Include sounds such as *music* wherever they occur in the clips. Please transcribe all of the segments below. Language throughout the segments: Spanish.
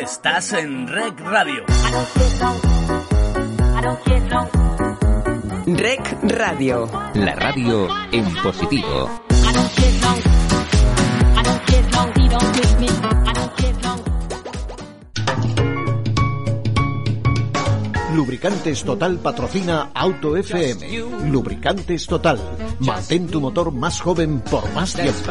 Estás en Rec Radio. Rec Radio. La radio en positivo. Lubricantes Total patrocina Auto FM. Lubricantes Total. Mantén tu motor más joven por más tiempo.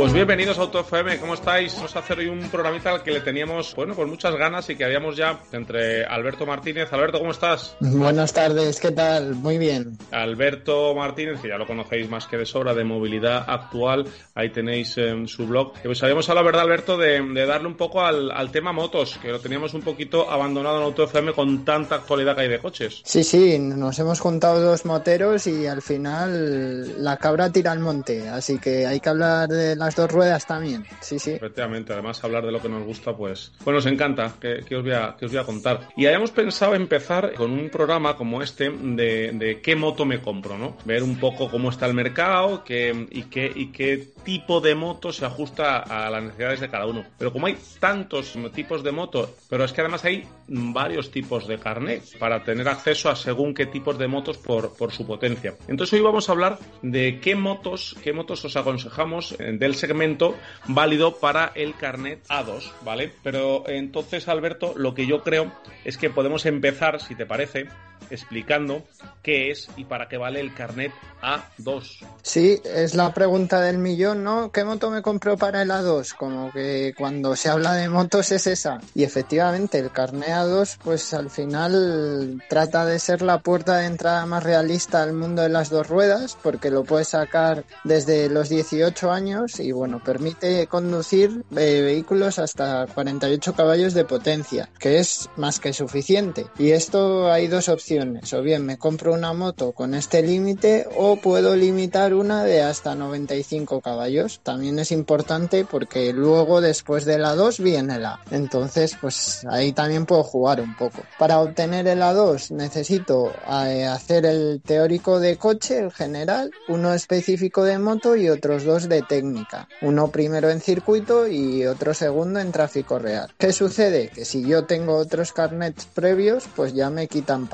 Pues bienvenidos a Auto FM, ¿cómo estáis? Vamos a hacer hoy un programita al que le teníamos, bueno, con muchas ganas y que habíamos ya entre Alberto Martínez. Alberto, ¿cómo estás? Buenas tardes, ¿qué tal? Muy bien. Alberto Martínez, que ya lo conocéis más que de sobra, de movilidad actual, ahí tenéis en su blog. Pues habíamos hablado, ¿verdad, Alberto, de, darle un poco al, tema motos, que lo teníamos un poquito abandonado en Auto FM con tanta actualidad que hay de coches. Sí, sí, nos hemos juntado dos moteros y al final la cabra tira al monte, así que hay que hablar de la dos ruedas también, sí, sí. Efectivamente, además hablar de lo que nos gusta, pues, pues nos encanta, que, os voy a, que os voy a contar. Y hayamos pensado empezar con un programa como este de, qué moto me compro, ¿no? Ver un poco cómo está el mercado y, qué, y qué tipo de moto se ajusta a las necesidades de cada uno. Pero como hay tantos tipos de moto, pero es que además hay varios tipos de carnet para tener acceso a según qué tipos de motos por, por su potencia. Entonces hoy vamos a hablar de qué motos, qué motos os aconsejamos del segmento válido para el carnet A2, ¿vale? Pero entonces, Alberto, lo que yo creo es que podemos empezar, si te parece, explicando qué es y para qué vale el carnet A2. Sí, es la pregunta del millón, ¿no? ¿Qué moto me compró para el A2? Como que cuando se habla de motos es esa. Y efectivamente, el carnet A2, pues al final trata de ser la puerta de entrada más realista al mundo de las dos ruedas, porque lo puedes sacar desde los 18 años y bueno, permite conducir eh, vehículos hasta 48 caballos de potencia, que es más que suficiente. Y esto hay dos opciones o bien me compro una moto con este límite o puedo limitar una de hasta 95 caballos. También es importante porque luego después de la 2 viene la. Entonces, pues ahí también puedo jugar un poco. Para obtener el A2 necesito eh, hacer el teórico de coche, el general, uno específico de moto y otros dos de técnica. Uno primero en circuito y otro segundo en tráfico real. ¿Qué sucede? Que si yo tengo otros carnets previos, pues ya me quitan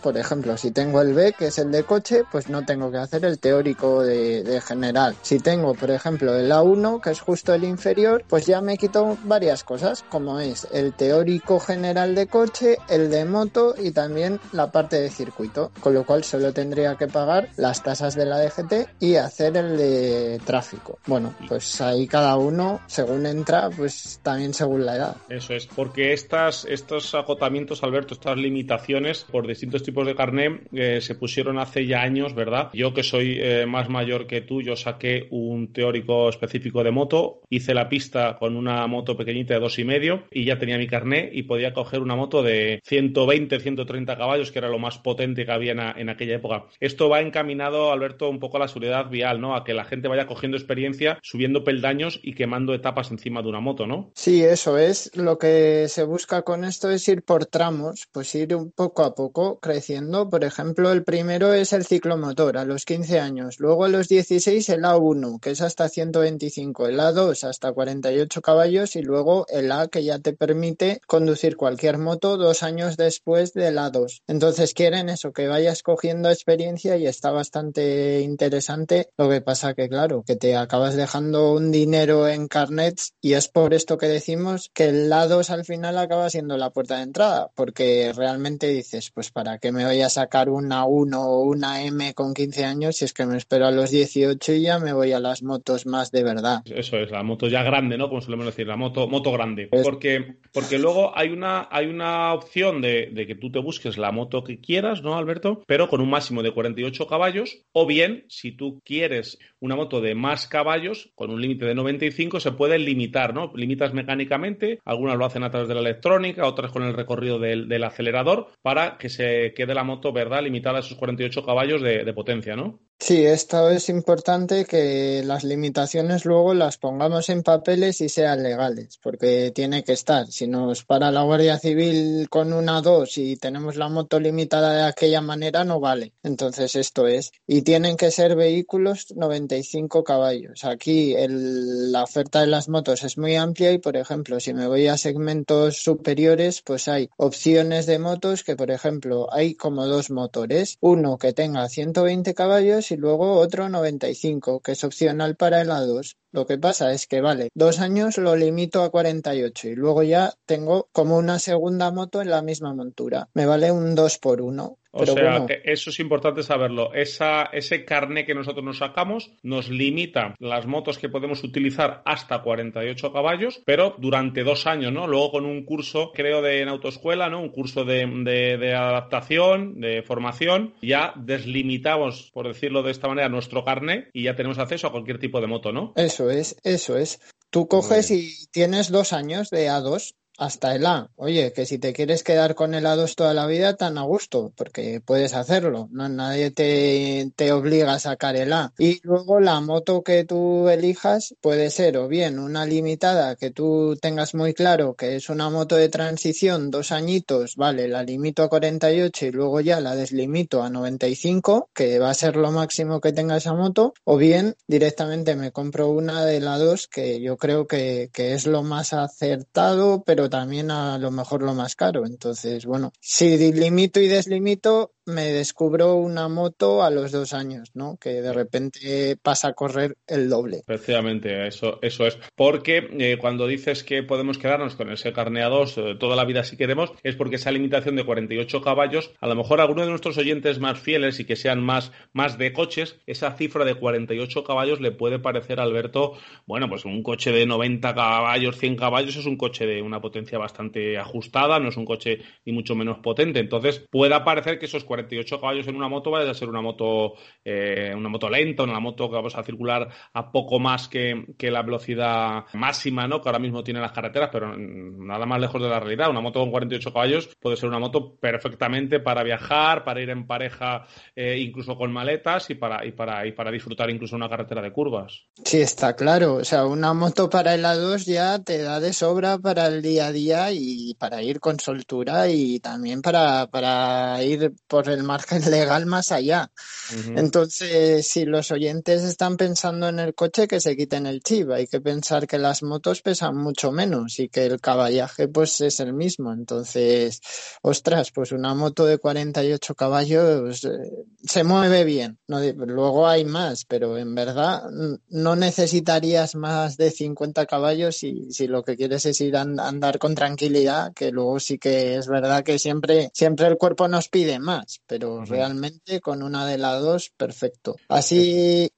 por ejemplo, si tengo el B, que es el de coche, pues no tengo que hacer el teórico de, general. Si tengo, por ejemplo, el A1, que es justo el inferior, pues ya me quito varias cosas, como es el teórico general de coche, el de moto y también la parte de circuito. Con lo cual solo tendría que pagar las tasas de la DGT y hacer el de tráfico. Bueno, pues ahí cada uno, según entra, pues también según la edad. Eso es, porque estas, estos agotamientos, Alberto, estas limitaciones por distintos tipos de carné eh, se pusieron hace ya años, ¿verdad? Yo que soy eh, más mayor que tú, yo saqué un teórico específico de moto, hice la pista con una moto pequeñita de dos y medio y ya tenía mi carné y podía coger una moto de 120, 130 caballos, que era lo más potente que había en, aquella época. Esto va encaminado, Alberto, un poco a la seguridad vial, ¿no? A que la gente vaya cogiendo experiencia, subiendo peldaños y quemando etapas encima de una moto, ¿no? Sí, eso es. Lo que se busca con esto es ir por tramos, pues ir un poco a poco creciendo. Por ejemplo, el primero es el ciclomotor a los 15 años, luego a los 16 el A1, que es hasta 125, el A2 hasta 48 caballos y luego el A que ya te permite conducir cualquier moto dos años después del A2. Entonces quieren eso, que vayas cogiendo experiencia y está bastante interesante. Lo que pasa que, claro, que te acabas dejando un dinero en carnets y es por esto que decimos que el A2 al final acaba siendo la puerta de entrada, porque realmente dices, pues para que me voy a sacar una 1 o una M con 15 años si es que me espero a los 18 y ya me voy a las motos más de verdad. Eso es, la moto ya grande, ¿no? Como solemos decir, la moto, moto grande. Porque, porque luego hay una, hay una opción de, de que tú te busques la moto que quieras, ¿no, Alberto? Pero con un máximo de 48 caballos. O bien, si tú quieres una moto de más caballos, con un límite de 95, se puede limitar, ¿no? Limitas mecánicamente, algunas lo hacen a través de la electrónica, otras con el recorrido del, del acelerador, para que se quede la moto, ¿verdad?, limitada a esos 48 caballos de, potencia, ¿no? Sí, esto es importante que las limitaciones luego las pongamos en papeles y sean legales, porque tiene que estar. Si nos para la Guardia Civil con una dos y tenemos la moto limitada de aquella manera, no vale. Entonces esto es. Y tienen que ser vehículos 95 caballos. Aquí la oferta de las motos es muy amplia y, por ejemplo, si me voy a segmentos superiores, pues hay opciones de motos que, por ejemplo, hay como dos motores. Uno que tenga 120 caballos y luego otro 95, que es opcional para el A2. Lo que pasa es que, vale, dos años lo limito a 48 y luego ya tengo como una segunda moto en la misma montura. Me vale un 2 por 1 o sea, que eso es importante saberlo. Esa, ese carné que nosotros nos sacamos nos limita las motos que podemos utilizar hasta 48 caballos, pero durante dos años, ¿no? Luego con un curso, creo, de en autoescuela, ¿no? Un curso de, de adaptación, de formación, ya deslimitamos, por decirlo de esta manera, nuestro carné y ya tenemos acceso a cualquier tipo de moto, ¿no? Eso es, eso es. Tú coges y tienes dos años de A2 hasta el A. Oye, que si te quieres quedar con el A2 toda la vida, tan a gusto, porque puedes hacerlo. No, nadie te, te obliga a sacar el A. Y luego la moto que tú elijas puede ser o bien una limitada que tú tengas muy claro que es una moto de transición, dos añitos, vale, la limito a 48 y luego ya la deslimito a 95, que va a ser lo máximo que tenga esa moto, o bien directamente me compro una de la 2 que yo creo que, que es lo más acertado, pero también a lo mejor lo más caro. Entonces, bueno, si limito y deslimito, me descubro una moto a los dos años, ¿no? Que de repente pasa a correr el doble. Efectivamente, eso, eso es. Porque eh, cuando dices que podemos quedarnos con ese carneados eh, toda la vida si queremos, es porque esa limitación de 48 caballos, a lo mejor a alguno de nuestros oyentes más fieles y que sean más, más de coches, esa cifra de 48 caballos le puede parecer a Alberto, bueno, pues un coche de 90 caballos, 100 caballos es un coche de una potencia bastante ajustada, no es un coche ni mucho menos potente. Entonces, puede parecer que esos 48 caballos en una moto vaya a ser una moto, eh, una moto lenta, una moto que vamos a circular a poco más que, la velocidad máxima, ¿no? Que ahora mismo tiene las carreteras, pero nada más lejos de la realidad. Una moto con 48 caballos puede ser una moto perfectamente para viajar, para ir en pareja, eh, incluso con maletas y para, y para, y para disfrutar incluso una carretera de curvas. Sí, está claro. O sea, una moto para el A2 ya te da de sobra para el día a día y para ir con soltura y también para, para ir por el margen legal más allá. Entonces, si los oyentes están pensando en el coche, que se quiten el chip. Hay que pensar que las motos pesan mucho menos y que el caballaje pues es el mismo. Entonces, ostras, pues una moto de 48 caballos eh, se mueve bien. No, luego hay más, pero en verdad no necesitarías más de 50 caballos si, si lo que quieres es ir a andar con tranquilidad, que luego sí que es verdad que siempre, siempre el cuerpo nos pide más pero realmente con una de las dos, perfecto. Así.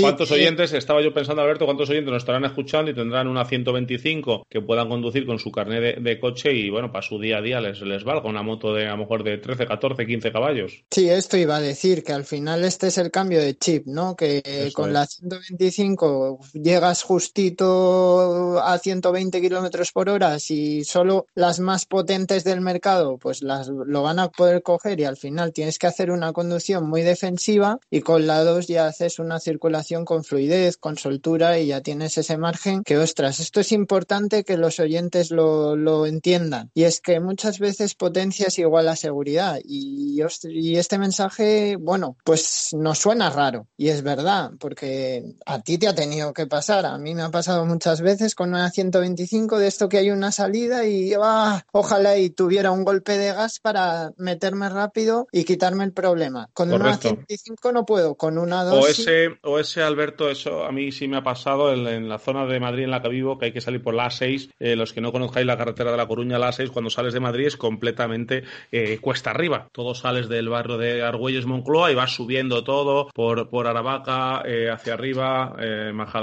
¿Cuántos oyentes? Estaba yo pensando, Alberto, ¿cuántos oyentes nos estarán escuchando y tendrán una 125 que puedan conducir con su carnet de, coche y, bueno, para su día a día les, les valga una moto de a lo mejor de 13, 14, 15 caballos? Sí, esto iba a decir que al final este es el cambio de chip, ¿no? Que con la 125 llegas justito a 120 kilómetros por hora, si solo las más potentes del mercado, pues las lo van a poder coger y al final tienes que hacer una conducción muy defensiva y con la 2 ya haces una circulación con fluidez, con soltura y ya tienes ese margen que, ostras, esto es importante que los oyentes lo, lo entiendan. Y es que muchas veces potencia es igual a seguridad y, y este mensaje, bueno, pues nos suena raro y es verdad, porque a ti te ha tenido que pasar, a mí me ha pasado muchas veces con una 125 de esto que hay una salida y ah, ojalá y tuviera un golpe de gas para meterme rápido y quitarme el problema. Con una 125 no puedo, con una 2 o ese, o ese Alberto, eso a mí sí me ha pasado en, la zona de Madrid en la que vivo, que hay que salir por la A6. Eh, los que no conozcáis la carretera de La Coruña, la A6, cuando sales de Madrid es completamente eh, cuesta arriba. Todo sales del barrio de Argüelles, Moncloa y vas subiendo todo por, por Aravaca, eh, hacia arriba, Majada.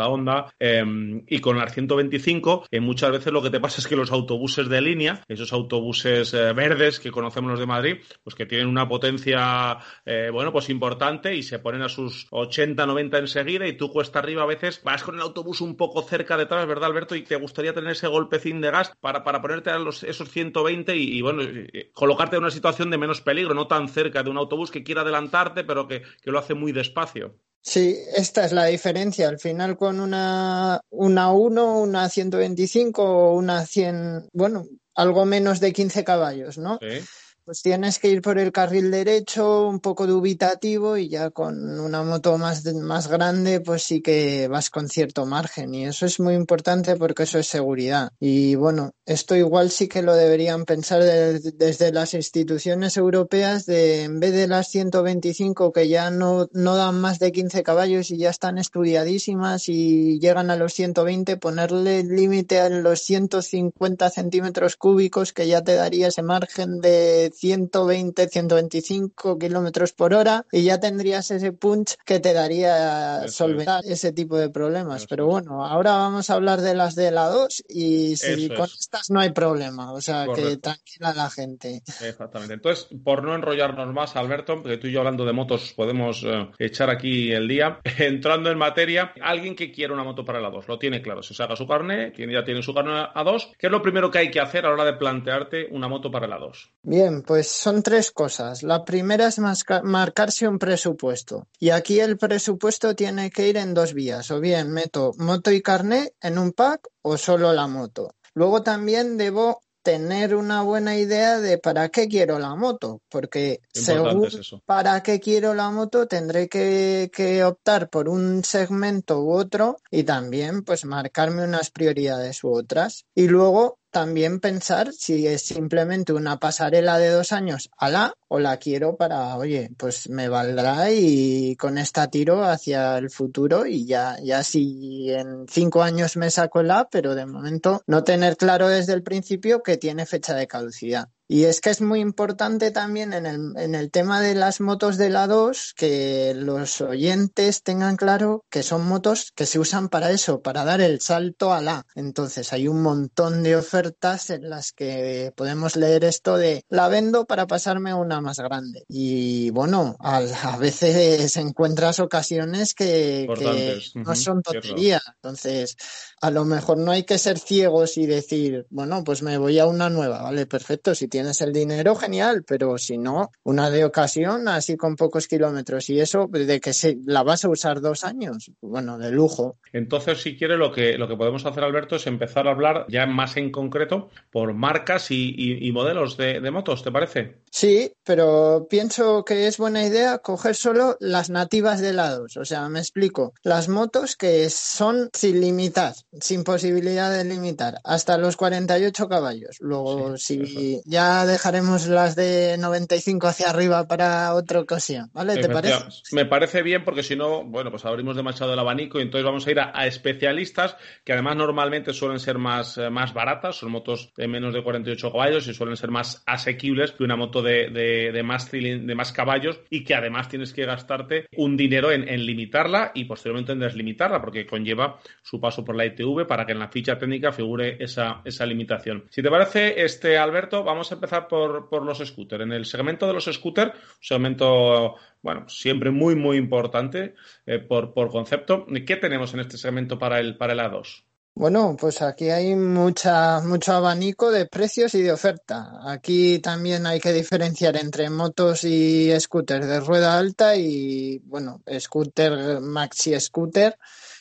Em, y con la 125, muchas veces lo que te pasa es que los autobuses de línea, esos autobuses verdes que conocemos los de Madrid, pues que tienen una una potencia, eh, bueno, pues importante y se ponen a sus 80, 90 enseguida y tú cuesta arriba a veces vas con el autobús un poco cerca detrás, ¿verdad, Alberto? Y te gustaría tener ese golpecín de gas para, para ponerte a los, esos 120 y, bueno, colocarte en una situación de menos peligro, no tan cerca de un autobús que quiera adelantarte, pero que, que lo hace muy despacio. Sí, esta es la diferencia. Al final con una, una 1, una 125 o una 100, bueno, algo menos de 15 caballos, ¿no? Sí pues tienes que ir por el carril derecho, un poco dubitativo y ya con una moto más, más grande, pues sí que vas con cierto margen y eso es muy importante porque eso es seguridad. Y bueno, esto igual sí que lo deberían pensar desde las instituciones europeas de en vez de las 125 que ya no, no dan más de 15 caballos y ya están estudiadísimas y llegan a los 120, ponerle límite a los 150 centímetros cúbicos que ya te daría ese margen de 120, 125 kilómetros por hora y ya tendrías ese punch que te daría solventar ese tipo de problemas. Pero bueno, ahora vamos a hablar de las de la 2 y si con estas no hay problema, o sea que tranquila la gente. Exactamente. Entonces, por no enrollarnos más, Alberto, porque tú y yo hablando de motos podemos eh, echar aquí el día, *laughs* entrando en materia, alguien que quiera una moto para la 2, lo tiene claro, se saca su carnet, ya tiene su carnet a 2, ¿qué es lo primero que hay que hacer a la hora de plantearte una moto para la 2? Bien, pues son tres cosas. La primera es marcarse un presupuesto. Y aquí el presupuesto tiene que ir en dos vías. O bien meto moto y carnet en un pack o solo la moto. Luego también debo tener una buena idea de para qué quiero la moto, porque según para qué quiero la moto tendré que, que, optar por un segmento u otro y también pues marcarme unas prioridades u otras. Y luego también pensar si es simplemente una pasarela de dos años a la o la quiero para, oye, pues me valdrá y con esta tiro hacia el futuro y ya, ya si en cinco años me saco la, pero de momento no tener claro desde el principio que tiene fecha de caducidad. Y es que es muy importante también en el, en el tema de las motos de la 2 que los oyentes tengan claro que son motos que se usan para eso, para dar el salto a la. Entonces hay un montón de ofertas en las que podemos leer esto de la vendo para pasarme una más grande. Y bueno, a, a veces *laughs* encuentras ocasiones que, no son tontería. Entonces, a lo mejor no hay que ser ciegos y decir, bueno, pues me voy a una nueva, vale, perfecto. Si tienes el dinero, genial, pero si no, una de ocasión, así con pocos kilómetros y eso, de que se, la vas a usar dos años, bueno, de lujo. Entonces, si quiere, lo que, lo que podemos hacer, Alberto, es empezar a hablar ya más en concreto por marcas y, modelos de, motos, ¿te parece? Sí, pero pienso que es buena idea coger solo las nativas de lados. O sea, me explico. Las motos que son sin limitar, sin posibilidad de limitar, hasta los 48 caballos. Luego, si ya dejaremos las de 95 hacia arriba para otra ocasión, ¿vale? ¿Te parece? Me parece bien porque si no, bueno, pues abrimos demasiado el abanico y entonces vamos a ir a, especialistas que además normalmente suelen ser más, eh, más baratas, son motos de menos de 48 caballos y suelen ser más asequibles que una moto de, de, más, de más caballos y que además tienes que gastarte un dinero en, en limitarla y posteriormente en deslimitarla porque conlleva su paso por la ITV para que en la ficha técnica figure esa, esa limitación. Si te parece, este Alberto, vamos a empezar por, por los scooters. En el segmento de los scooters, un segmento, bueno, siempre muy, muy importante eh, por, por, concepto. ¿Qué tenemos en este segmento para el, para el A2? Bueno, pues aquí hay mucha, mucho abanico de precios y de oferta. Aquí también hay que diferenciar entre motos y scooters de rueda alta y, bueno, scooter, maxi scooter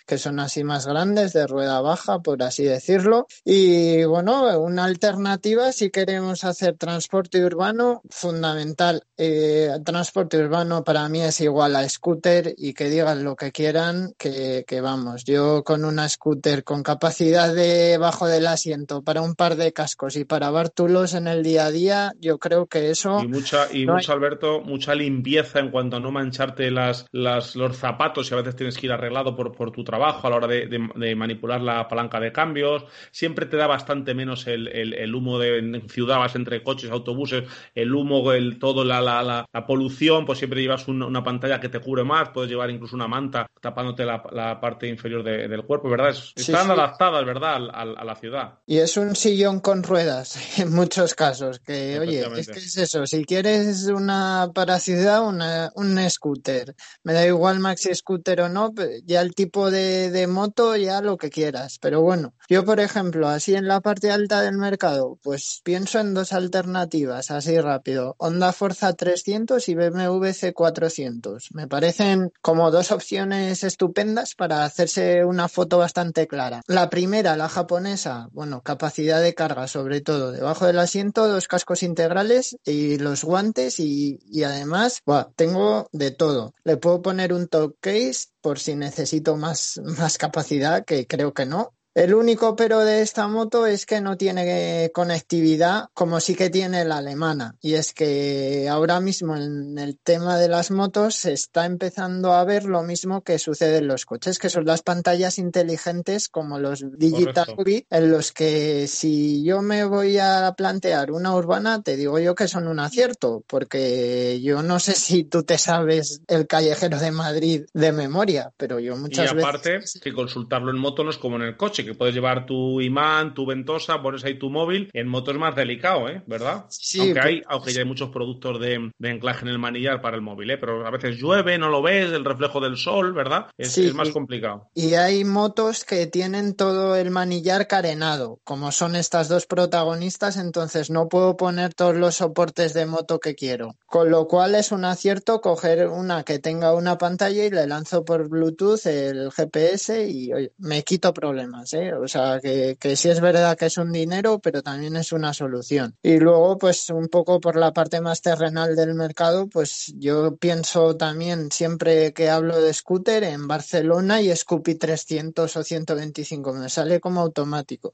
que son así más grandes, de rueda baja, por así decirlo. Y bueno, una alternativa si queremos hacer transporte urbano, fundamental. Eh, transporte urbano para mí es igual a scooter y que digan lo que quieran, que, que vamos. Yo con una scooter con capacidad de bajo del asiento para un par de cascos y para bártulos en el día a día, yo creo que eso. Y mucha, y mucho, Alberto, mucha limpieza en cuanto a no mancharte las, las, los zapatos y a veces tienes que ir arreglado por, por tu trabajo trabajo a la hora de, manipular la palanca de cambios, siempre te da bastante menos el, humo de en ciudad, vas entre coches, autobuses, el humo, el, todo la, la, la, polución, pues siempre llevas una pantalla que te cubre más, puedes llevar incluso una manta tapándote la, parte inferior del cuerpo, ¿verdad? están adaptadas, ¿verdad?, a, la ciudad. Y es un sillón con ruedas *laughs* en muchos casos, que oye, es que es eso, si quieres una para ciudad, una, un scooter, me da igual maxi scooter o no, ya el tipo de, de moto, ya lo que quieras, pero bueno, yo por ejemplo, así en la parte alta del mercado, pues pienso en dos alternativas, así rápido, Honda Forza 300 y BMW C400, me parecen como dos opciones estupendas para hacerse una foto bastante clara. La primera, la japonesa, bueno, capacidad de carga sobre todo, debajo del asiento, dos cascos integrales y los guantes y, además, tengo de todo. Le puedo poner un top case por si necesito más, más capacidad, que creo que no, el único pero de esta moto es que no tiene conectividad como sí que tiene la alemana. Y es que ahora mismo en el tema de las motos se está empezando a ver lo mismo que sucede en los coches, que son las pantallas inteligentes como los Digital Grid, en los que si yo me voy a plantear una urbana, te digo yo que son un acierto, porque yo no sé si tú te sabes el callejero de Madrid de memoria, pero yo muchas veces... Y aparte, que consultarlo en moto no es como en el coche que puedes llevar tu imán, tu ventosa, pones ahí tu móvil. En moto es más delicado, ¿eh? ¿Verdad? Sí. Aunque, hay, aunque ya hay muchos productos de, anclaje en el manillar para el móvil, ¿eh? Pero a veces llueve, no lo ves, el reflejo del sol, ¿verdad? Es, es más complicado. Y hay motos que tienen todo el manillar carenado, como son estas dos protagonistas, entonces no puedo poner todos los soportes de moto que quiero. Con lo cual es un acierto coger una que tenga una pantalla y le lanzo por Bluetooth el GPS y me quito problemas. ¿eh? O sea, que, que sí es verdad que es un dinero, pero también es una solución. Y luego, pues un poco por la parte más terrenal del mercado, pues yo pienso también siempre que hablo de scooter en Barcelona y Scoopy 300 o 125, me sale como automático.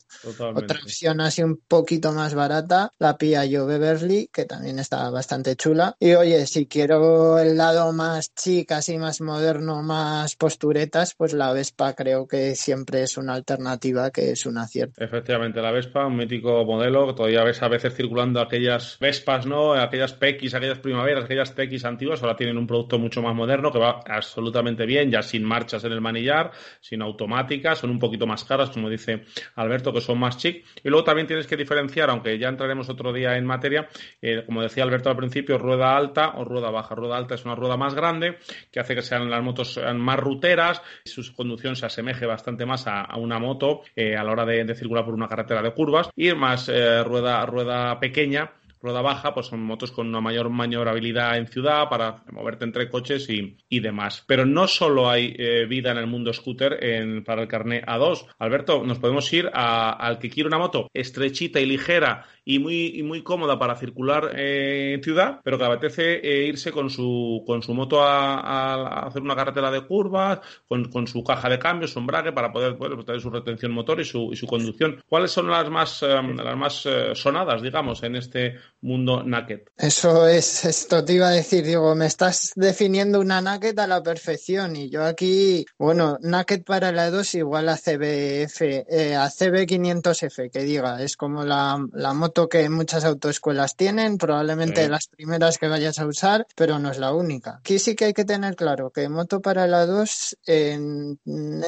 Otra opción así un poquito más barata, la Piaggio Beverly, que también está bastante chula. Y oye, si quiero el lado más chic, así más moderno, más posturetas, pues la Vespa creo que siempre es una alternativa que es un acierto. Efectivamente, la Vespa, un mítico modelo, todavía ves a veces circulando aquellas Vespas, ¿no? Aquellas PX, aquellas primaveras, aquellas TX antiguas, ahora tienen un producto mucho más moderno que va absolutamente bien, ya sin marchas en el manillar, sin automáticas, son un poquito más caras, como dice Alberto, que son más chic. Y luego también tienes que diferenciar, aunque ya entraremos otro día en materia, eh, como decía Alberto al principio, rueda alta o rueda baja. Rueda alta es una rueda más grande que hace que sean las motos más ruteras, su conducción se asemeje bastante más a una moto eh, a la hora de, circular por una carretera de curvas y más eh, rueda, rueda pequeña rueda baja, pues son motos con una mayor maniobrabilidad en ciudad para moverte entre coches y, demás. Pero no solo hay eh, vida en el mundo scooter para el carnet A2. Alberto, nos podemos ir al que quiere una moto estrechita y ligera y muy, muy cómoda para circular eh, en ciudad, pero que apetece eh, irse con su, con su moto a, hacer una carretera de curvas, con, su caja de cambio, su embrague, para poder tener su retención motor y su, y su conducción. ¿Cuáles son las más, em, las más sonadas, digamos, en este mundo naked. Eso es, esto te iba a decir, digo, me estás definiendo una naked a la perfección y yo aquí, bueno, naked para la 2 igual a CBF, eh, a CB500F, que diga, es como la, moto que muchas autoescuelas tienen, probablemente las primeras que vayas a usar, pero no es la única. Aquí sí que hay que tener claro que moto para la 2, en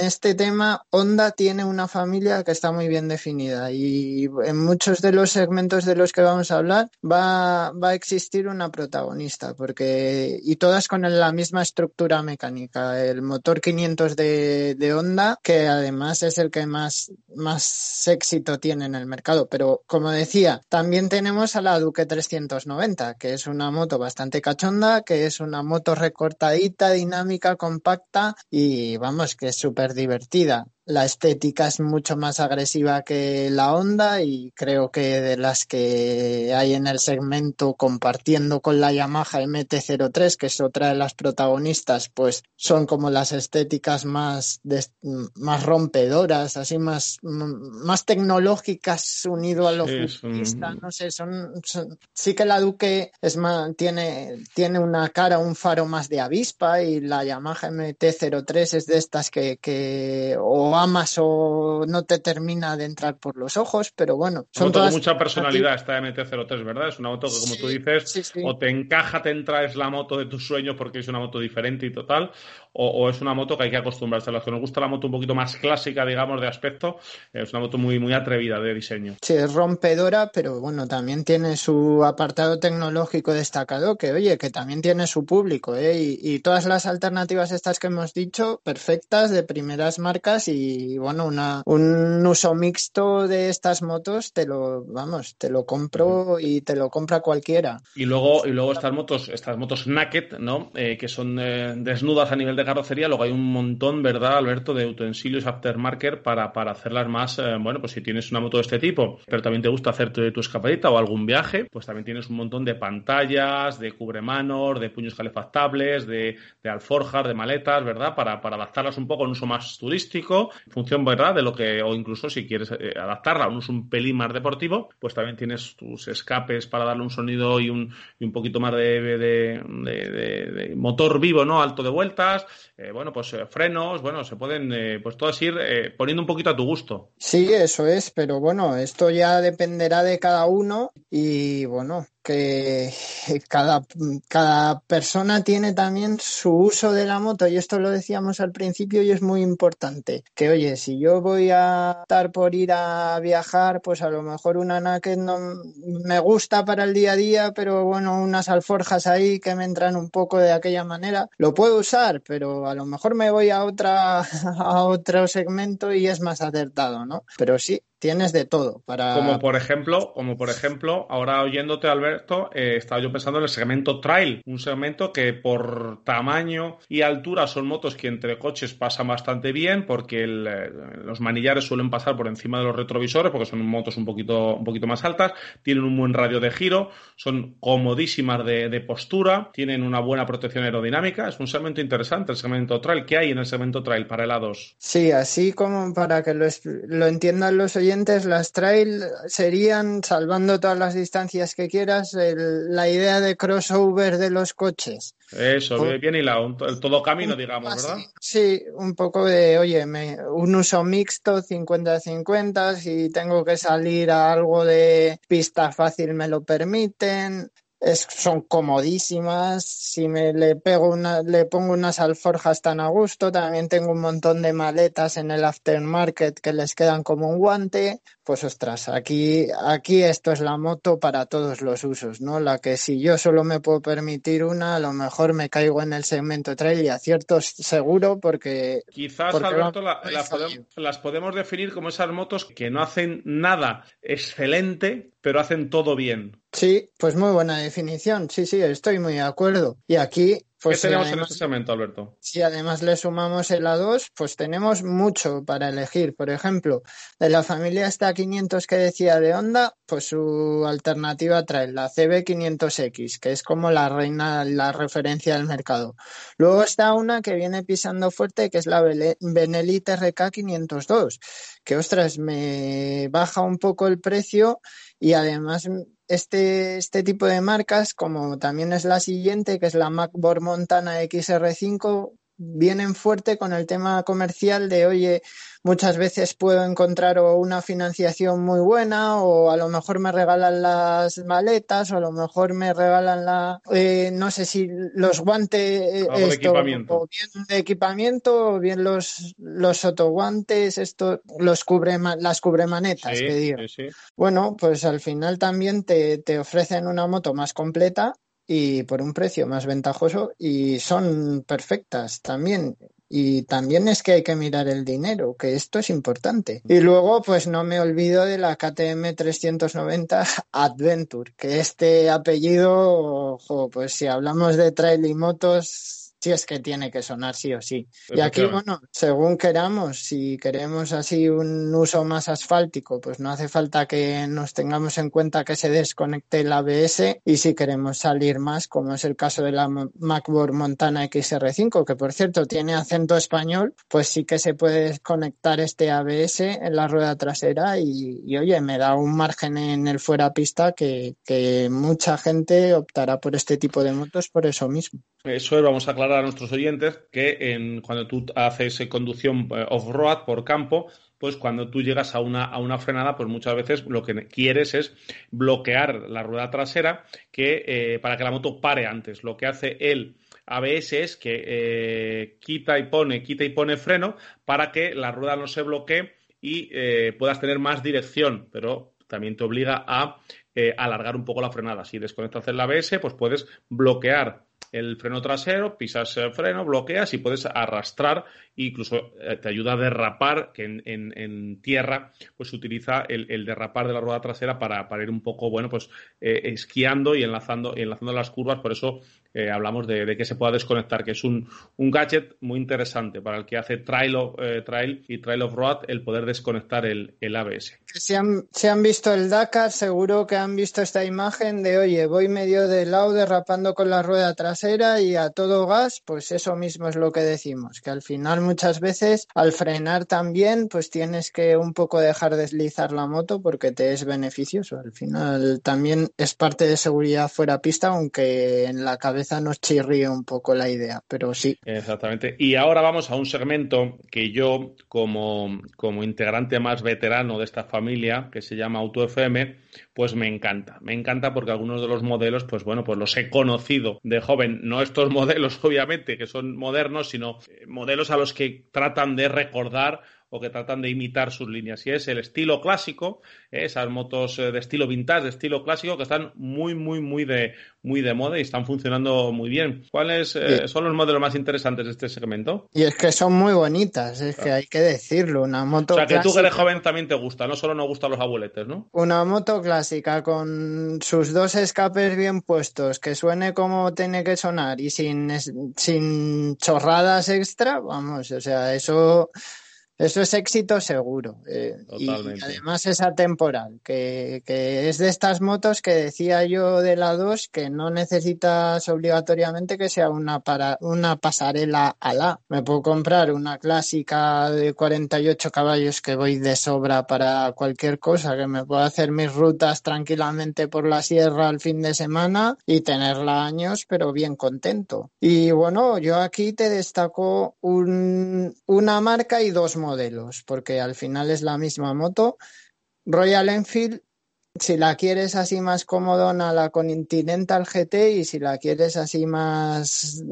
este tema, Honda tiene una familia que está muy bien definida y en muchos de los segmentos de los que vamos a hablar, va, va a existir una protagonista, porque y todas con la misma estructura mecánica. El motor 500 de, de Honda, que además es el que más, más éxito tiene en el mercado. Pero como decía, también tenemos a la Duque 390, que es una moto bastante cachonda, que es una moto recortadita, dinámica, compacta y vamos, que es súper divertida. La estética es mucho más agresiva que la Honda y creo que de las que hay en el segmento compartiendo con la Yamaha MT-03, que es otra de las protagonistas, pues son como las estéticas más, más rompedoras, así más, más tecnológicas unido a lo futurista, no sé, son, sí que la Duque es más, tiene, tiene una cara, un faro más de avispa y la Yamaha MT-03 es de estas que, que o amas o no te termina de entrar por los ojos, pero bueno. Son todas mucha personalidad esta MT-03, ¿verdad? Es una moto que, como tú dices, o te encaja, te entra, es la moto de tus sueños porque es una moto diferente y total, o, es una moto que hay que acostumbrarse. A los que nos gusta la moto un poquito más clásica, digamos, de aspecto, es una moto muy, muy atrevida de diseño. Sí, es rompedora, pero bueno, también tiene su apartado tecnológico destacado, que oye, que también tiene su público, ¿eh? Y, y todas las alternativas estas que hemos dicho, perfectas, de primeras marcas y bueno, una, un uso mixto de estas motos, te lo, vamos, te lo compro y te lo compra cualquiera. Y luego, y luego estas motos, estas motos naked, ¿no? Eh, que son eh, desnudas a nivel de carrocería, luego hay un montón, ¿verdad, Alberto, de utensilios aftermarket para, para hacerlas más, eh, bueno, pues si tienes una moto de este tipo, pero también te gusta hacer tu, escapadita o algún viaje, pues también tienes un montón de pantallas, de cubremanos, de puños calefactables, de, de alforjas, de maletas, ¿verdad? Para, para adaptarlas un poco a un uso más turístico, en función, ¿verdad? De lo que, o incluso si quieres eh, adaptarla a un uso un pelín más deportivo, pues también tienes tus escapes para darle un sonido y un, y un poquito más de, de motor vivo, ¿no? Alto de vueltas, eh, bueno, pues eh, frenos, bueno, se pueden, eh, pues todas ir poniendo un poquito a tu gusto. Sí, eso es, pero bueno, esto ya dependerá de cada uno y bueno, que cada, cada persona tiene también su uso de la moto y esto lo decíamos al principio y es muy importante. Que oye, si yo voy a estar por ir a viajar, pues a lo mejor una Naked no me gusta para el día a día, pero bueno, unas alforjas ahí que me entran un poco de aquella manera, lo puedo usar, pero a lo mejor me voy a otra *laughs* a otro segmento y es más acertado, ¿no? Pero sí, tienes de todo para como por ejemplo como por ejemplo ahora oyéndote Alberto eh, estaba yo pensando en el segmento trail un segmento que por tamaño y altura son motos que entre coches pasan bastante bien porque eh, los manillares suelen pasar por encima de los retrovisores porque son motos un poquito un poquito más altas tienen un buen radio de giro son comodísimas de, de postura tienen una buena protección aerodinámica es un segmento interesante el segmento trail ¿qué hay en el segmento trail para helados? sí así como para que lo, lo entiendan los oyentes las trail serían, salvando todas las distancias que quieras, la idea de crossover de los coches. Eso, bien hilado, el todo camino, digamos, ¿verdad? Sí, un poco de, oye, un uso mixto 50-50, si tengo que salir a algo de pista fácil me lo permiten, son comodísimas. Si me le pego una, le pongo unas alforjas tan a gusto, también tengo un montón de maletas en el aftermarket que les quedan como un guante. Pues ostras, aquí, aquí esto es la moto para todos los usos, ¿no? La que si yo solo me puedo permitir una, a lo mejor me caigo en el segmento trail y acierto seguro porque. Quizás, Alberto, las podemos definir como esas motos que no hacen nada excelente, pero hacen todo bien. Sí, pues muy buena definición. Sí, sí, estoy muy de acuerdo. Y aquí pues ¿Qué tenemos en este segmento, Alberto? Si además le sumamos el A2, pues tenemos mucho para elegir. Por ejemplo, de la familia esta 500 que decía de Honda, pues su alternativa trae la CB500X, que es como la reina, la referencia del mercado. Luego está una que viene pisando fuerte, que es la Benelli TRK 502, que ostras, me baja un poco el precio y además este, este tipo de marcas, como también es la siguiente, que es la MacBook Montana XR5, vienen fuerte con el tema comercial de, oye, muchas veces puedo encontrar una financiación muy buena o a lo mejor me regalan las maletas o a lo mejor me regalan la, eh, no sé si los guantes, esto, o bien de equipamiento o bien los, los sotoguantes, esto, los cubre, las cubremanetas, que digo. Bueno, pues al final también te, te ofrecen una moto más completa y por un precio más ventajoso y son perfectas también. Y también es que hay que mirar el dinero, que esto es importante. Y luego, pues no me olvido de la KTM 390 Adventure, que este apellido, ojo, pues si hablamos de trail y motos, si es que tiene que sonar sí o sí. Y aquí, bueno, según queramos, si queremos así un uso más asfáltico, pues no hace falta que nos tengamos en cuenta que se desconecte el ABS y si queremos salir más, como es el caso de la MacBook Montana XR5, que por cierto tiene acento español, pues sí que se puede desconectar este ABS en la rueda trasera y, oye, me da un margen en el fuera pista que, que mucha gente optará por este tipo de motos por eso mismo. Eso es, vamos a aclarar a nuestros oyentes que en, cuando tú haces conducción eh, off-road por campo, pues cuando tú llegas a una, a una frenada, pues muchas veces lo que quieres es bloquear la rueda trasera que, eh, para que la moto pare antes. Lo que hace el ABS es que eh, quita y pone, quita y pone freno para que la rueda no se bloquee y puedas tener más dirección, pero también te obliga a alargar un poco la frenada. Si desconectas el ABS, pues puedes bloquear el freno trasero, pisas el freno, bloqueas y puedes arrastrar incluso eh, te ayuda a derrapar, que en, tierra pues utiliza el, derrapar de la rueda trasera para, para ir un poco, bueno, pues eh, esquiando y enlazando, enlazando las curvas, por eso eh, hablamos de, que se pueda desconectar, que es un, un, gadget muy interesante para el que hace trail, trail y trail of road, el poder desconectar el, el ABS. Si han, si han visto el Dakar, seguro que han visto esta imagen de, oye, voy medio de lado derrapando con la rueda trasera y a todo gas, pues eso mismo es lo que decimos, que al final muchas veces al frenar también, pues tienes que un poco dejar deslizar la moto porque te es beneficioso. Al final también es parte de seguridad fuera pista, aunque en la cabeza nos chirríe un poco la idea, pero sí. Exactamente. Y ahora vamos a un segmento que yo, como, como integrante más veterano de esta familia, que se llama Auto FM, pues me encanta. Me encanta porque algunos de los modelos, pues bueno, pues los he conocido de joven. No estos *laughs* modelos, obviamente, que son modernos, sino eh, modelos a los que tratan de recordar o que tratan de imitar sus líneas. Y es el estilo clásico, ¿eh? esas motos eh, de estilo vintage, de estilo clásico, que están muy, muy, muy de, muy de moda y están funcionando muy bien. ¿Cuáles eh, son los modelos más interesantes de este segmento? Y es que son muy bonitas, es que hay que decirlo. Una moto. O sea, que tú que eres joven también te gusta, no solo nos gustan los abueletes, ¿no? Una moto clásica con sus dos escapes bien puestos, que suene como tiene que sonar y sin, sin chorradas extra, vamos, o sea, eso eso es éxito seguro. Eh, y además es atemporal, que, que, es de estas motos que decía yo de la 2 que no necesitas obligatoriamente que sea una, para, una pasarela a la. Me puedo comprar una clásica de 48 caballos que voy de sobra para cualquier cosa, que me puedo hacer mis rutas tranquilamente por la sierra al fin de semana y tenerla años, pero bien contento. Y bueno, yo aquí te destaco un, una marca y dos modelos, porque al final es la misma moto. Royal Enfield, si la quieres así más cómodona, la Continental GT, y si la quieres así más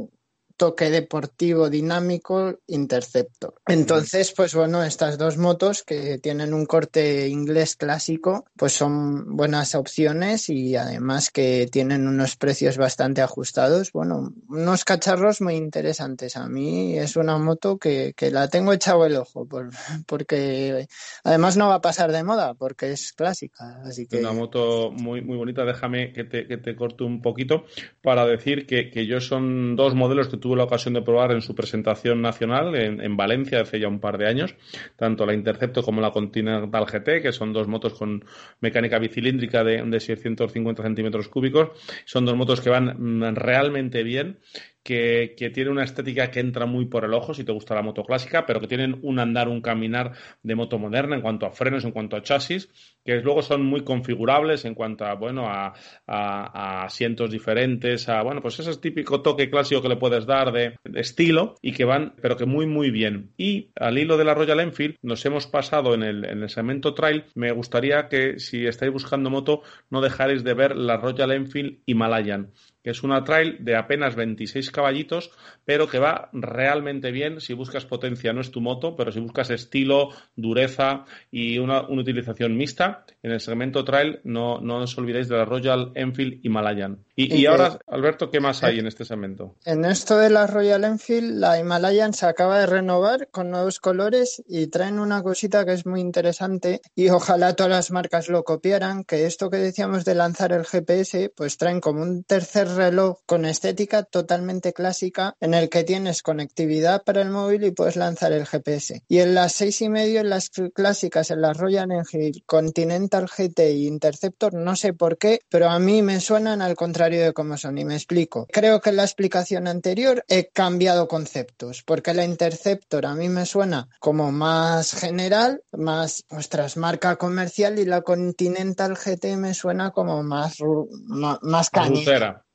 toque deportivo dinámico Interceptor. Entonces, pues bueno, estas dos motos que tienen un corte inglés clásico, pues son buenas opciones y además que tienen unos precios bastante ajustados. Bueno, unos cacharros muy interesantes. A mí es una moto que, que la tengo echado el ojo por, porque además no va a pasar de moda porque es clásica. Así que... Una moto muy, muy bonita. Déjame que te, que te corte un poquito para decir que, que yo son dos modelos que tuve la ocasión de probar en su presentación nacional en, Valencia hace ya un par de años, tanto la Intercepto como la Continental GT, que son dos motos con mecánica bicilíndrica de, de 650 centímetros cúbicos. Son dos motos que van mm, realmente bien que, tiene una estética que entra muy por el ojo si te gusta la moto clásica, pero que tienen un andar, un caminar de moto moderna en cuanto a frenos, en cuanto a chasis, que luego son muy configurables en cuanto a, bueno, a, a, asientos diferentes, a, bueno, pues ese típico toque clásico que le puedes dar de, estilo y que van, pero que muy, muy bien. Y al hilo de la Royal Enfield, nos hemos pasado en el, en el segmento trail. Me gustaría que si estáis buscando moto, no dejaréis de ver la Royal Enfield Himalayan que es una trail de apenas 26 caballitos, pero que va realmente bien si buscas potencia, no es tu moto, pero si buscas estilo, dureza y una, utilización mixta, en el segmento trail no, no os olvidéis de la Royal Enfield Himalayan. Y, ahora, Alberto, ¿qué más hay en este segmento? En esto de la Royal Enfield, la Himalayan se acaba de renovar con nuevos colores y traen una cosita que es muy interesante y ojalá todas las marcas lo copiaran, que esto que decíamos de lanzar el GPS, pues traen como un tercer reloj con estética totalmente clásica en el que tienes conectividad para el móvil y puedes lanzar el GPS. Y en las seis y medio, en las clásicas, en las Royal Enfield, Continental GT y Interceptor, no sé por qué, pero a mí me suenan al contrario de cómo son y me explico. Creo que en la explicación anterior he cambiado conceptos, porque la Interceptor a mí me suena como más general, más, ostras, marca comercial y la Continental GT me suena como más, más, más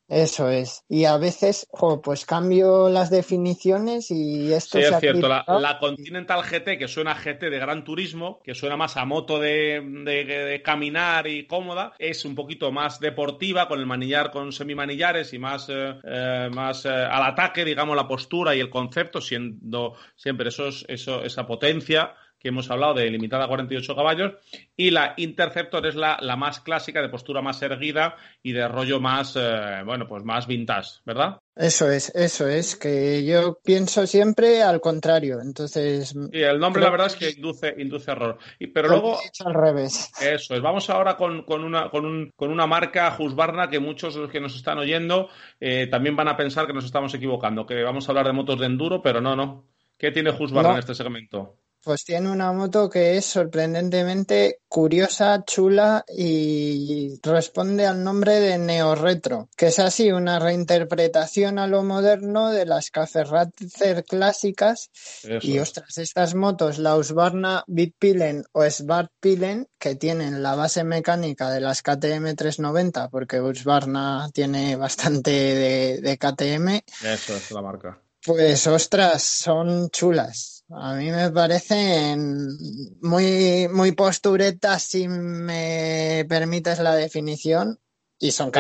eso es. Y a veces, pues cambio las definiciones y esto sí, es cierto. La, Continental GT, que suena a GT de gran turismo, que suena más a moto de, caminar y cómoda, es un poquito más deportiva, con el manillar con semimanillares y más, eh, eh, más eh, al ataque, digamos, la postura y el concepto, siendo siempre eso, eso, esa potencia que hemos hablado de limitada a 48 caballos, y la Interceptor es la, la más clásica, de postura más erguida y de rollo más, eh, bueno, pues más vintage, ¿verdad? Eso es, eso es, que yo pienso siempre al contrario, entonces... Y el nombre la verdad es que induce, induce error. Y, pero luego... al revés. Eso es, vamos ahora con, con, una, con, un, con una marca Husqvarna que muchos de los que nos están oyendo eh, también van a pensar que nos estamos equivocando, que vamos a hablar de motos de enduro, pero no, no. ¿Qué tiene Husqvarna en este segmento? Pues tiene una moto que es sorprendentemente curiosa, chula y responde al nombre de Neo Retro, que es así una reinterpretación a lo moderno de las Café Racer clásicas. Y ostras, estas motos, la Husqvarna Bitpilen o Pilen, que tienen la base mecánica de las KTM 390, porque Husqvarna tiene bastante de, de KTM. Eso es la marca. Pues ostras, son chulas a mí me parecen muy, muy posturetas, si me permites la definición, y son,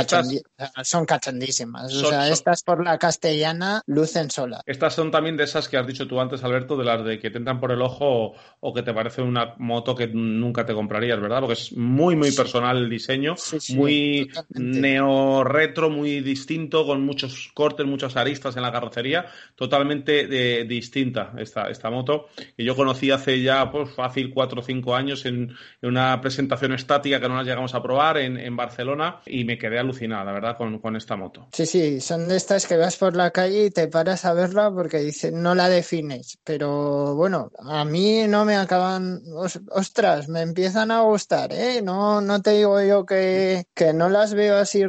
son cachondísimas. o sea, estas por la castellana lucen solas. Estas son también de esas que has dicho tú antes, Alberto, de las de que te entran por el ojo o, que te parece una moto que nunca te comprarías, ¿verdad? Porque es muy, muy personal el diseño, muy neo-retro, muy distinto, con muchos cortes, muchas aristas en la carrocería, totalmente de, distinta esta, esta moto, que yo conocí hace ya, pues fácil, cuatro o cinco años en, una presentación estática que no las llegamos a probar en, en Barcelona y me quedé alucinada, ¿verdad? Con, con, esta moto. Sí, sí, son de estas que vas por la calle y te paras a verla porque dice no la defines. Pero bueno, a mí no me acaban, ostras, me empiezan a gustar, ¿eh? No, no te digo yo que, que no las veo así,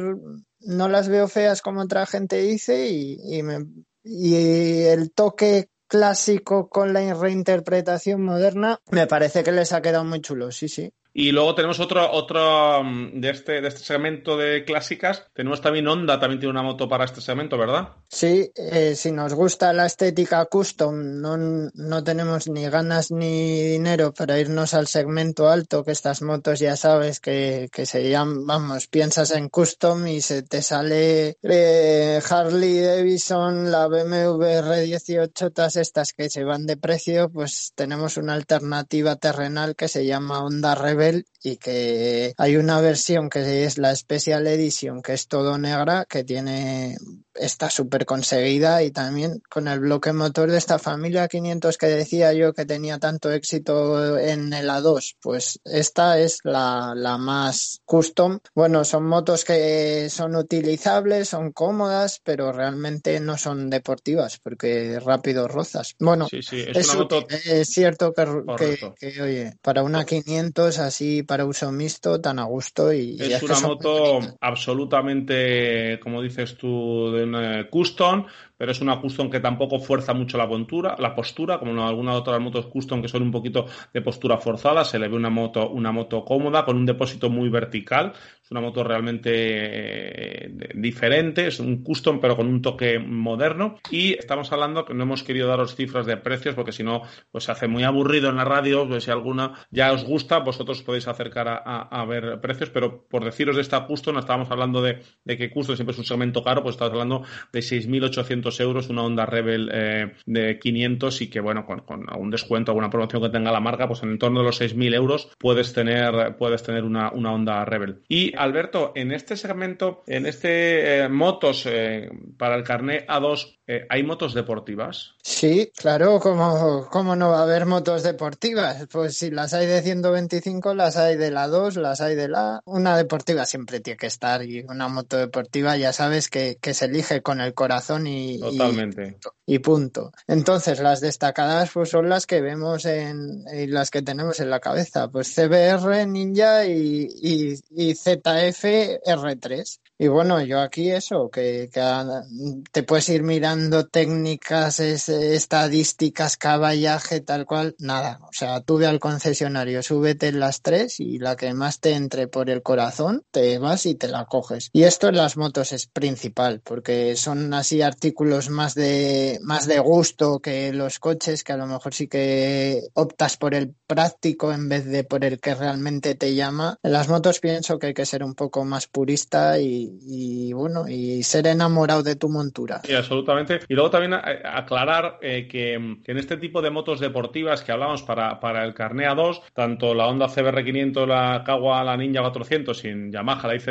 no las veo feas como otra gente dice y, y, me, y el toque clásico con la reinterpretación moderna, me parece que les ha quedado muy chulo, sí, sí. Y luego tenemos otro, otro mm, de este, de este segmento de clásicas. Tenemos también Honda, también tiene una moto para este segmento, ¿verdad? Sí, eh, si nos gusta la estética custom, no, no tenemos ni ganas ni dinero para irnos al segmento alto, que estas motos ya sabes que, que se llaman, vamos, piensas en custom y se te sale eh, Harley Davidson, la BMW R18, todas estas que se van de precio, pues tenemos una alternativa terrenal que se llama Honda Rebel nivel y que hay una versión que es la Special Edition que es todo negra que tiene está súper conseguida y también con el bloque motor de esta familia 500 que decía yo que tenía tanto éxito en el A2 pues esta es la, la más custom. Bueno son motos que son utilizables son cómodas pero realmente no son deportivas porque rápido rozas. Bueno es, cierto que, que, oye para una 500 así para uso mixto tan a gusto y es, una moto absolutamente como dices tú de una custom pero es una custom que tampoco fuerza mucho la postura, la postura, como algunas otras motos custom que son un poquito de postura forzada, se le ve una moto, una moto cómoda, con un depósito muy vertical, una moto realmente eh, diferente, es un custom pero con un toque moderno y estamos hablando que no hemos querido daros cifras de precios porque si no, pues se hace muy aburrido en la radio, pues si alguna ya os gusta, vosotros podéis acercar a, ver precios, pero por deciros de esta custom, estábamos hablando de, que custom siempre es un segmento caro, pues estamos hablando de 6.800 600 euros una Honda Rebel eh, de 500 y que, bueno, con, con, algún descuento, alguna promoción que tenga la marca, pues en torno de los 6.000 euros puedes tener, puedes tener una, una Honda Rebel. Y Alberto, en este segmento, en este eh, motos eh, para el carnet A2, eh, ¿hay motos deportivas? Sí, claro, ¿cómo, ¿cómo no va a haber motos deportivas? Pues si las hay de 125, las hay de la 2, las hay de la... Una deportiva siempre tiene que estar y una moto deportiva ya sabes que, que se elige con el corazón y... Totalmente. Y, y, punto. Entonces, las destacadas pues son las que vemos en, y las que tenemos en la cabeza, pues CBR, Ninja y, y, y ZF R3. Y bueno, yo aquí eso, que, que te puedes ir mirando técnicas, es, estadísticas, caballaje, tal cual, nada. O sea, tú ve al concesionario, súbete en las tres y la que más te entre por el corazón, te vas y te la coges. Y esto en las motos es principal, porque son así artículos más de, más de gusto que los coches, que a lo mejor sí que optas por el práctico en vez de por el que realmente te llama. En las motos pienso que hay que ser un poco más purista y, y bueno, y ser enamorado de tu montura. Sí, absolutamente. Y luego también aclarar eh, que, que, en este tipo de motos deportivas que hablamos para, para el Carné A2, tanto la Honda CBR500, la Kawa, la Ninja 400 y en Yamaha, la IZ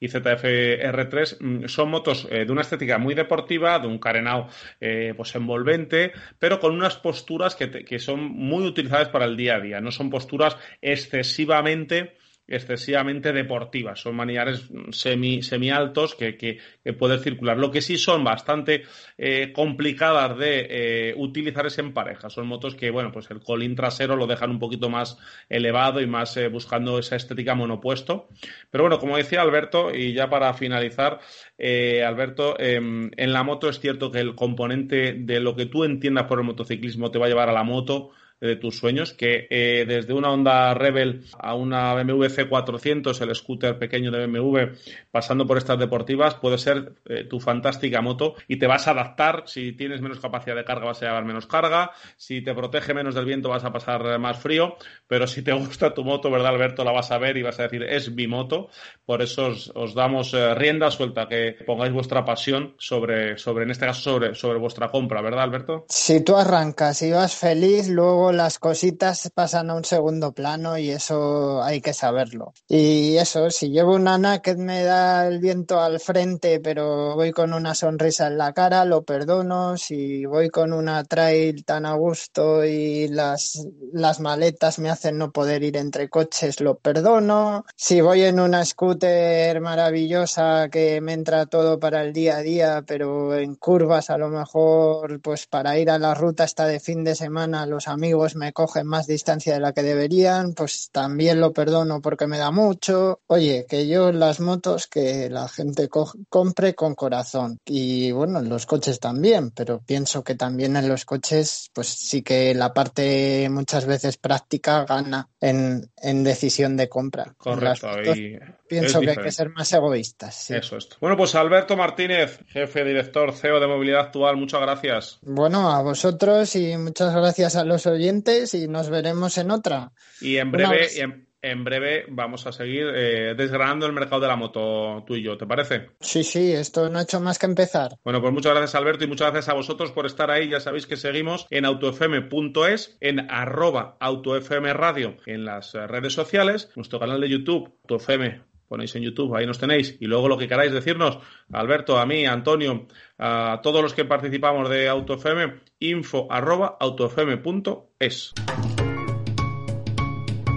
y ZF-R3 son motos eh, de una estética muy deportiva, de un carenado eh, pues envolvente, pero con unas posturas que, que son muy utilizadas para el día a día. No son posturas excesivamente excesivamente deportivas. Son manillares semi, semi altos que, que, que circular. Lo que sí son bastante eh, complicadas de eh, utilizar es en pareja. Son motos que, bueno, pues el colín trasero lo dejan un poquito más elevado y más eh, buscando esa estética monopuesto. Pero bueno, como decía Alberto, y ya para finalizar, eh, Alberto, en la moto es cierto que el componente de lo que tú entiendas por el motociclismo te va a llevar a la moto de tus sueños, que eh, desde una Honda Rebel a una BMW C400, el scooter pequeño de BMW, pasando por estas deportivas, puede ser eh, tu fantástica moto y te vas a adaptar. Si tienes menos capacidad de carga, vas a llevar menos carga. Si te protege menos del viento, vas a pasar más frío. Pero si te *laughs* gusta tu moto, ¿verdad, Alberto? La vas a ver y vas a decir, es mi moto. Por eso os, os damos eh, rienda suelta, que pongáis vuestra pasión sobre, sobre en este caso, sobre, sobre vuestra compra, ¿verdad, Alberto? Si tú arrancas y vas feliz, luego las cositas pasan a un segundo plano y eso hay que saberlo. Y eso, si llevo una naked me da el viento al frente, pero voy con una sonrisa en la cara, lo perdono. Si voy con una trail tan a gusto y las, las maletas me hacen no poder ir entre coches, lo perdono. Si voy en una scooter maravillosa que me entra todo para el día a día, pero en curvas a lo mejor, pues para ir a la ruta esta de fin de semana, los amigos me cogen más distancia de la que deberían, pues también lo perdono porque me da mucho. Oye, que yo las motos que la gente co compre con corazón. Y bueno, en los coches también, pero pienso que también en los coches, pues sí que la parte muchas veces práctica gana en, en decisión de compra. Correcto. Y pienso que hay que ser más egoístas. Sí. Eso es. Bueno, pues Alberto Martínez, jefe, director, CEO de Movilidad Actual, muchas gracias. Bueno, a vosotros y muchas gracias a los oyentes y nos veremos en otra. Y en breve, y en, en, breve vamos a seguir eh, desgranando el mercado de la moto tú y yo, ¿te parece? Sí, sí, esto no ha hecho más que empezar. Bueno, pues muchas gracias Alberto y muchas gracias a vosotros por estar ahí. Ya sabéis que seguimos en autofm.es, en arroba autofm radio en las redes sociales, nuestro canal de YouTube, autofm ponéis en YouTube, ahí nos tenéis. Y luego lo que queráis decirnos, Alberto, a mí, a Antonio, a todos los que participamos de AutoFM, info arroba autofm.es.